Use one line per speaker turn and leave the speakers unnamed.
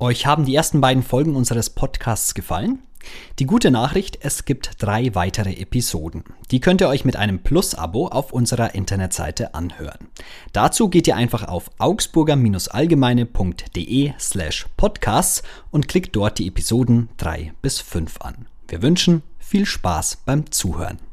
Euch haben die ersten beiden Folgen unseres Podcasts gefallen? Die gute Nachricht, es gibt drei weitere Episoden. Die könnt ihr euch mit einem Plus-Abo auf unserer Internetseite anhören. Dazu geht ihr einfach auf augsburger-allgemeine.de slash podcasts und klickt dort die Episoden drei bis fünf an. Wir wünschen viel Spaß beim Zuhören.